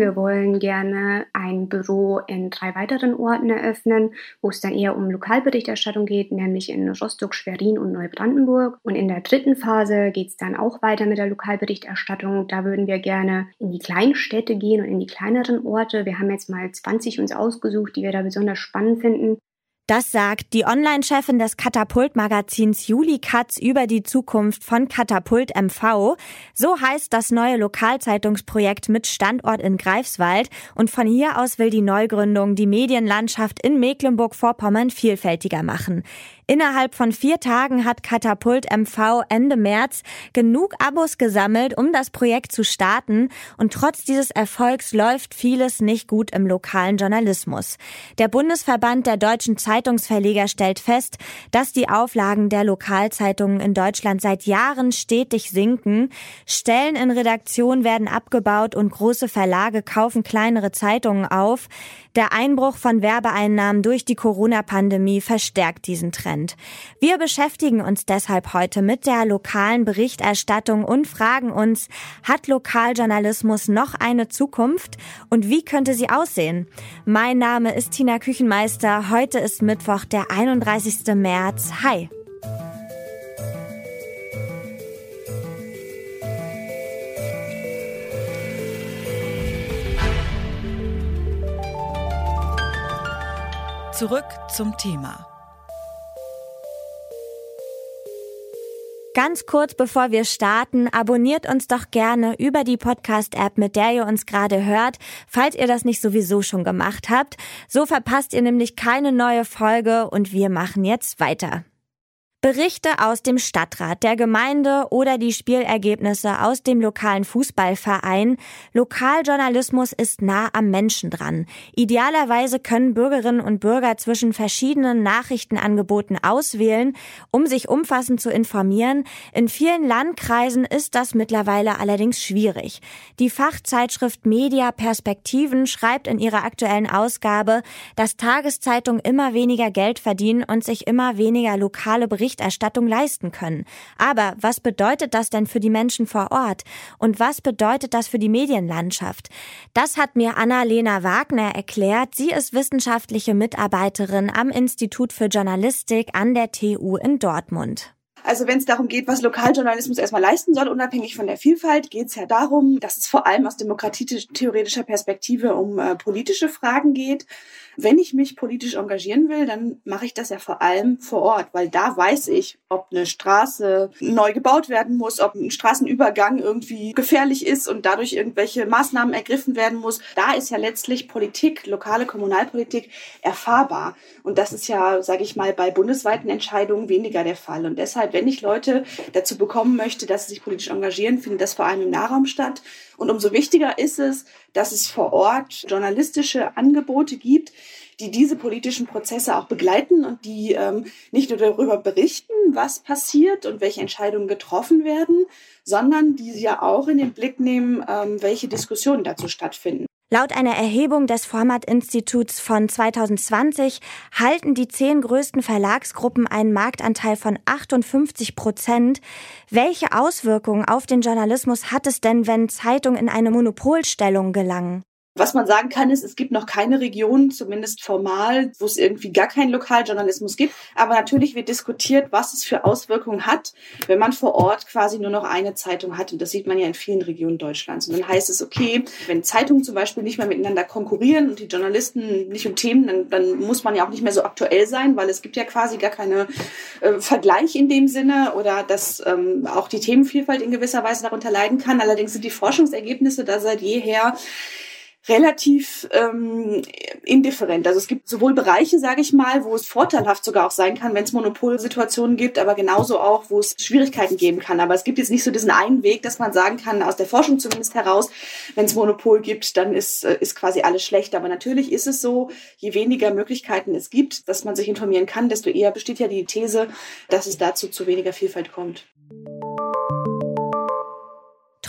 Wir wollen gerne ein Büro in drei weiteren Orten eröffnen, wo es dann eher um Lokalberichterstattung geht, nämlich in Rostock, Schwerin und Neubrandenburg. Und in der dritten Phase geht es dann auch weiter mit der Lokalberichterstattung. Da würden wir gerne in die kleinen Städte gehen und in die kleineren Orte. Wir haben jetzt mal 20 uns ausgesucht, die wir da besonders spannend finden. Das sagt die Online-Chefin des Katapult-Magazins Juli Katz über die Zukunft von Katapult MV. So heißt das neue Lokalzeitungsprojekt mit Standort in Greifswald. Und von hier aus will die Neugründung die Medienlandschaft in Mecklenburg-Vorpommern vielfältiger machen. Innerhalb von vier Tagen hat Katapult MV Ende März genug Abos gesammelt, um das Projekt zu starten. Und trotz dieses Erfolgs läuft vieles nicht gut im lokalen Journalismus. Der Bundesverband der deutschen Zeitungsverleger stellt fest, dass die Auflagen der Lokalzeitungen in Deutschland seit Jahren stetig sinken. Stellen in Redaktion werden abgebaut und große Verlage kaufen kleinere Zeitungen auf. Der Einbruch von Werbeeinnahmen durch die Corona-Pandemie verstärkt diesen Trend. Wir beschäftigen uns deshalb heute mit der lokalen Berichterstattung und fragen uns, hat Lokaljournalismus noch eine Zukunft und wie könnte sie aussehen? Mein Name ist Tina Küchenmeister. Heute ist Mittwoch, der 31. März. Hi. Zurück zum Thema. Ganz kurz bevor wir starten, abonniert uns doch gerne über die Podcast-App, mit der ihr uns gerade hört, falls ihr das nicht sowieso schon gemacht habt. So verpasst ihr nämlich keine neue Folge und wir machen jetzt weiter. Berichte aus dem Stadtrat, der Gemeinde oder die Spielergebnisse aus dem lokalen Fußballverein. Lokaljournalismus ist nah am Menschen dran. Idealerweise können Bürgerinnen und Bürger zwischen verschiedenen Nachrichtenangeboten auswählen, um sich umfassend zu informieren. In vielen Landkreisen ist das mittlerweile allerdings schwierig. Die Fachzeitschrift Media Perspektiven schreibt in ihrer aktuellen Ausgabe, dass Tageszeitungen immer weniger Geld verdienen und sich immer weniger lokale Berichte Berichterstattung leisten können. Aber was bedeutet das denn für die Menschen vor Ort? Und was bedeutet das für die Medienlandschaft? Das hat mir Anna-Lena Wagner erklärt. Sie ist wissenschaftliche Mitarbeiterin am Institut für Journalistik an der TU in Dortmund. Also wenn es darum geht, was Lokaljournalismus erstmal leisten soll, unabhängig von der Vielfalt, geht es ja darum, dass es vor allem aus demokratietheoretischer Perspektive um äh, politische Fragen geht. Wenn ich mich politisch engagieren will, dann mache ich das ja vor allem vor Ort, weil da weiß ich, ob eine Straße neu gebaut werden muss, ob ein Straßenübergang irgendwie gefährlich ist und dadurch irgendwelche Maßnahmen ergriffen werden muss. Da ist ja letztlich Politik, lokale Kommunalpolitik erfahrbar. Und das ist ja, sage ich mal, bei bundesweiten Entscheidungen weniger der Fall. Und deshalb, wenn ich Leute dazu bekommen möchte, dass sie sich politisch engagieren, findet das vor allem im Nahraum statt. Und umso wichtiger ist es, dass es vor Ort journalistische Angebote gibt, die diese politischen Prozesse auch begleiten und die ähm, nicht nur darüber berichten, was passiert und welche Entscheidungen getroffen werden, sondern die ja auch in den Blick nehmen, ähm, welche Diskussionen dazu stattfinden. Laut einer Erhebung des Format-Instituts von 2020 halten die zehn größten Verlagsgruppen einen Marktanteil von 58 Prozent. Welche Auswirkungen auf den Journalismus hat es denn, wenn Zeitungen in eine Monopolstellung gelangen? Was man sagen kann, ist, es gibt noch keine Region, zumindest formal, wo es irgendwie gar keinen Lokaljournalismus gibt. Aber natürlich wird diskutiert, was es für Auswirkungen hat, wenn man vor Ort quasi nur noch eine Zeitung hat. Und das sieht man ja in vielen Regionen Deutschlands. Und dann heißt es, okay, wenn Zeitungen zum Beispiel nicht mehr miteinander konkurrieren und die Journalisten nicht um Themen, dann, dann muss man ja auch nicht mehr so aktuell sein, weil es gibt ja quasi gar keine äh, Vergleich in dem Sinne oder dass ähm, auch die Themenvielfalt in gewisser Weise darunter leiden kann. Allerdings sind die Forschungsergebnisse da seit jeher relativ ähm, indifferent. Also es gibt sowohl Bereiche, sage ich mal, wo es vorteilhaft sogar auch sein kann, wenn es Monopolsituationen gibt, aber genauso auch, wo es Schwierigkeiten geben kann. Aber es gibt jetzt nicht so diesen einen Weg, dass man sagen kann, aus der Forschung zumindest heraus, wenn es Monopol gibt, dann ist, äh, ist quasi alles schlecht. Aber natürlich ist es so, je weniger Möglichkeiten es gibt, dass man sich informieren kann, desto eher besteht ja die These, dass es dazu zu weniger Vielfalt kommt.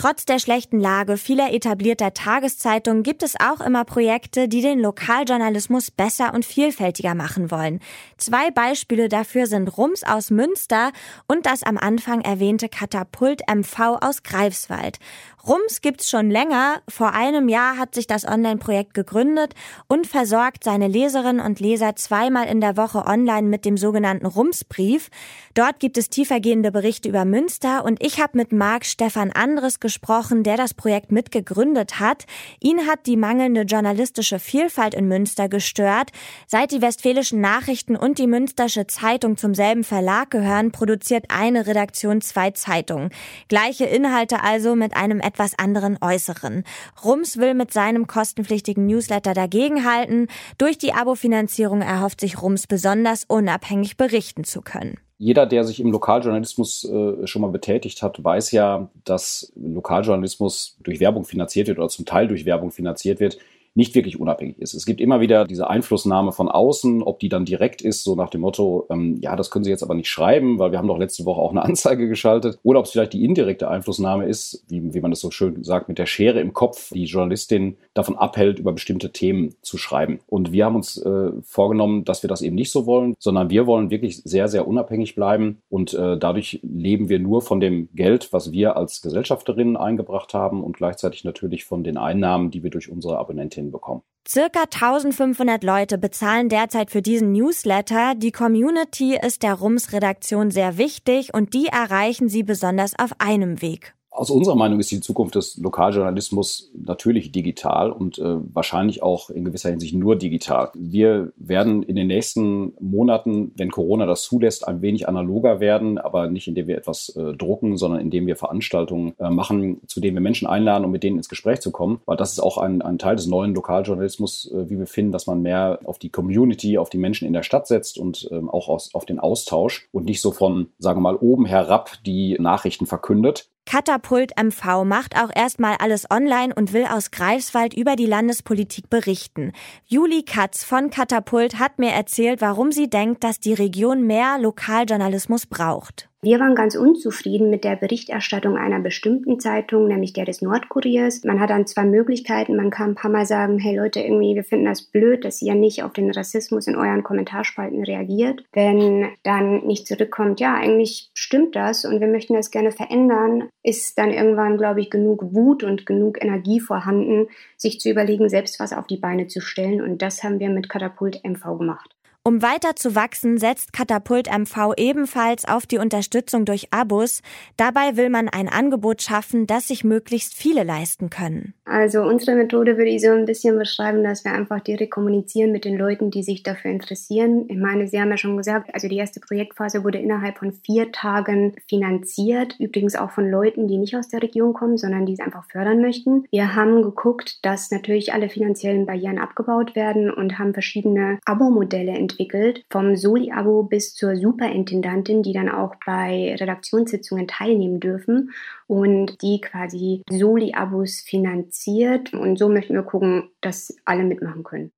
Trotz der schlechten Lage vieler etablierter Tageszeitungen gibt es auch immer Projekte, die den Lokaljournalismus besser und vielfältiger machen wollen. Zwei Beispiele dafür sind Rums aus Münster und das am Anfang erwähnte Katapult MV aus Greifswald. Rums gibt's schon länger. Vor einem Jahr hat sich das Online-Projekt gegründet und versorgt seine Leserinnen und Leser zweimal in der Woche online mit dem sogenannten Rumsbrief. Dort gibt es tiefergehende Berichte über Münster und ich habe mit Marc Stefan Andres gesprochen, der das Projekt mitgegründet hat. Ihn hat die mangelnde journalistische Vielfalt in Münster gestört. Seit die Westfälischen Nachrichten und die Münstersche Zeitung zum selben Verlag gehören, produziert eine Redaktion zwei Zeitungen. Gleiche Inhalte also mit einem etwas anderen Äußeren. Rums will mit seinem kostenpflichtigen Newsletter dagegenhalten. Durch die Abo-Finanzierung erhofft sich Rums besonders unabhängig berichten zu können. Jeder, der sich im Lokaljournalismus äh, schon mal betätigt hat, weiß ja, dass Lokaljournalismus durch Werbung finanziert wird oder zum Teil durch Werbung finanziert wird nicht wirklich unabhängig ist. Es gibt immer wieder diese Einflussnahme von außen, ob die dann direkt ist, so nach dem Motto, ähm, ja, das können Sie jetzt aber nicht schreiben, weil wir haben doch letzte Woche auch eine Anzeige geschaltet. Oder ob es vielleicht die indirekte Einflussnahme ist, wie, wie man das so schön sagt, mit der Schere im Kopf, die Journalistin davon abhält, über bestimmte Themen zu schreiben. Und wir haben uns äh, vorgenommen, dass wir das eben nicht so wollen, sondern wir wollen wirklich sehr, sehr unabhängig bleiben. Und äh, dadurch leben wir nur von dem Geld, was wir als Gesellschafterinnen eingebracht haben und gleichzeitig natürlich von den Einnahmen, die wir durch unsere Abonnentinnen hinbekommen. Circa 1500 Leute bezahlen derzeit für diesen Newsletter. Die Community ist der Rums-Redaktion sehr wichtig und die erreichen sie besonders auf einem Weg aus unserer Meinung ist die Zukunft des Lokaljournalismus natürlich digital und äh, wahrscheinlich auch in gewisser Hinsicht nur digital. Wir werden in den nächsten Monaten, wenn Corona das zulässt, ein wenig analoger werden, aber nicht indem wir etwas äh, drucken, sondern indem wir Veranstaltungen äh, machen, zu denen wir Menschen einladen, um mit denen ins Gespräch zu kommen. Weil das ist auch ein, ein Teil des neuen Lokaljournalismus, äh, wie wir finden, dass man mehr auf die Community, auf die Menschen in der Stadt setzt und ähm, auch aus, auf den Austausch und nicht so von, sagen wir mal, oben herab die Nachrichten verkündet. Katapult MV macht auch erstmal alles online und will aus Greifswald über die Landespolitik berichten. Juli Katz von Katapult hat mir erzählt, warum sie denkt, dass die Region mehr Lokaljournalismus braucht. Wir waren ganz unzufrieden mit der Berichterstattung einer bestimmten Zeitung, nämlich der des Nordkuriers. Man hat dann zwei Möglichkeiten. Man kann ein paar Mal sagen, hey Leute, irgendwie, wir finden das blöd, dass ihr nicht auf den Rassismus in euren Kommentarspalten reagiert. Wenn dann nicht zurückkommt, ja, eigentlich stimmt das und wir möchten das gerne verändern, ist dann irgendwann, glaube ich, genug Wut und genug Energie vorhanden, sich zu überlegen, selbst was auf die Beine zu stellen. Und das haben wir mit Katapult MV gemacht. Um weiter zu wachsen, setzt Katapult MV ebenfalls auf die Unterstützung durch Abos. Dabei will man ein Angebot schaffen, das sich möglichst viele leisten können. Also unsere Methode würde ich so ein bisschen beschreiben, dass wir einfach direkt kommunizieren mit den Leuten, die sich dafür interessieren. Ich meine, Sie haben ja schon gesagt, also die erste Projektphase wurde innerhalb von vier Tagen finanziert. Übrigens auch von Leuten, die nicht aus der Region kommen, sondern die es einfach fördern möchten. Wir haben geguckt, dass natürlich alle finanziellen Barrieren abgebaut werden und haben verschiedene Abo-Modelle entwickelt entwickelt, vom Soli-Abo bis zur Superintendantin, die dann auch bei Redaktionssitzungen teilnehmen dürfen und die quasi Soli-Abos finanziert. Und so möchten wir gucken, dass alle mitmachen können.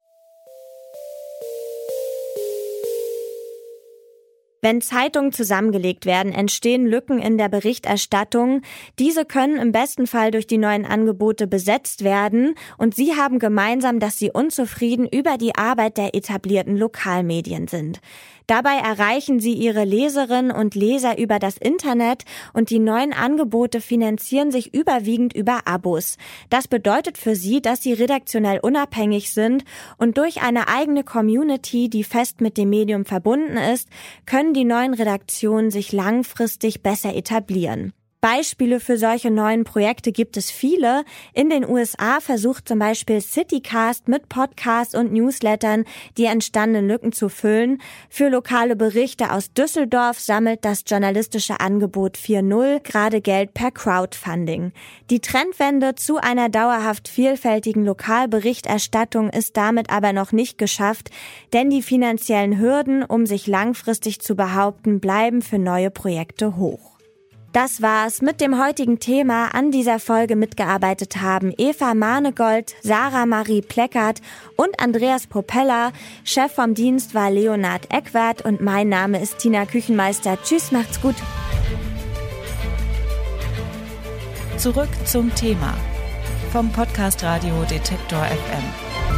Wenn Zeitungen zusammengelegt werden, entstehen Lücken in der Berichterstattung. Diese können im besten Fall durch die neuen Angebote besetzt werden. Und Sie haben gemeinsam, dass Sie unzufrieden über die Arbeit der etablierten Lokalmedien sind. Dabei erreichen sie ihre Leserinnen und Leser über das Internet und die neuen Angebote finanzieren sich überwiegend über Abos. Das bedeutet für sie, dass sie redaktionell unabhängig sind und durch eine eigene Community, die fest mit dem Medium verbunden ist, können die neuen Redaktionen sich langfristig besser etablieren. Beispiele für solche neuen Projekte gibt es viele. In den USA versucht zum Beispiel Citycast mit Podcasts und Newslettern die entstandenen Lücken zu füllen. Für lokale Berichte aus Düsseldorf sammelt das journalistische Angebot 4.0 gerade Geld per Crowdfunding. Die Trendwende zu einer dauerhaft vielfältigen Lokalberichterstattung ist damit aber noch nicht geschafft, denn die finanziellen Hürden, um sich langfristig zu behaupten, bleiben für neue Projekte hoch. Das war's mit dem heutigen Thema. An dieser Folge mitgearbeitet haben Eva Mahnegold, Sarah Marie Pleckert und Andreas Propeller. Chef vom Dienst war Leonard Eckwart und mein Name ist Tina Küchenmeister. Tschüss, macht's gut. Zurück zum Thema vom Podcast Radio Detektor FM.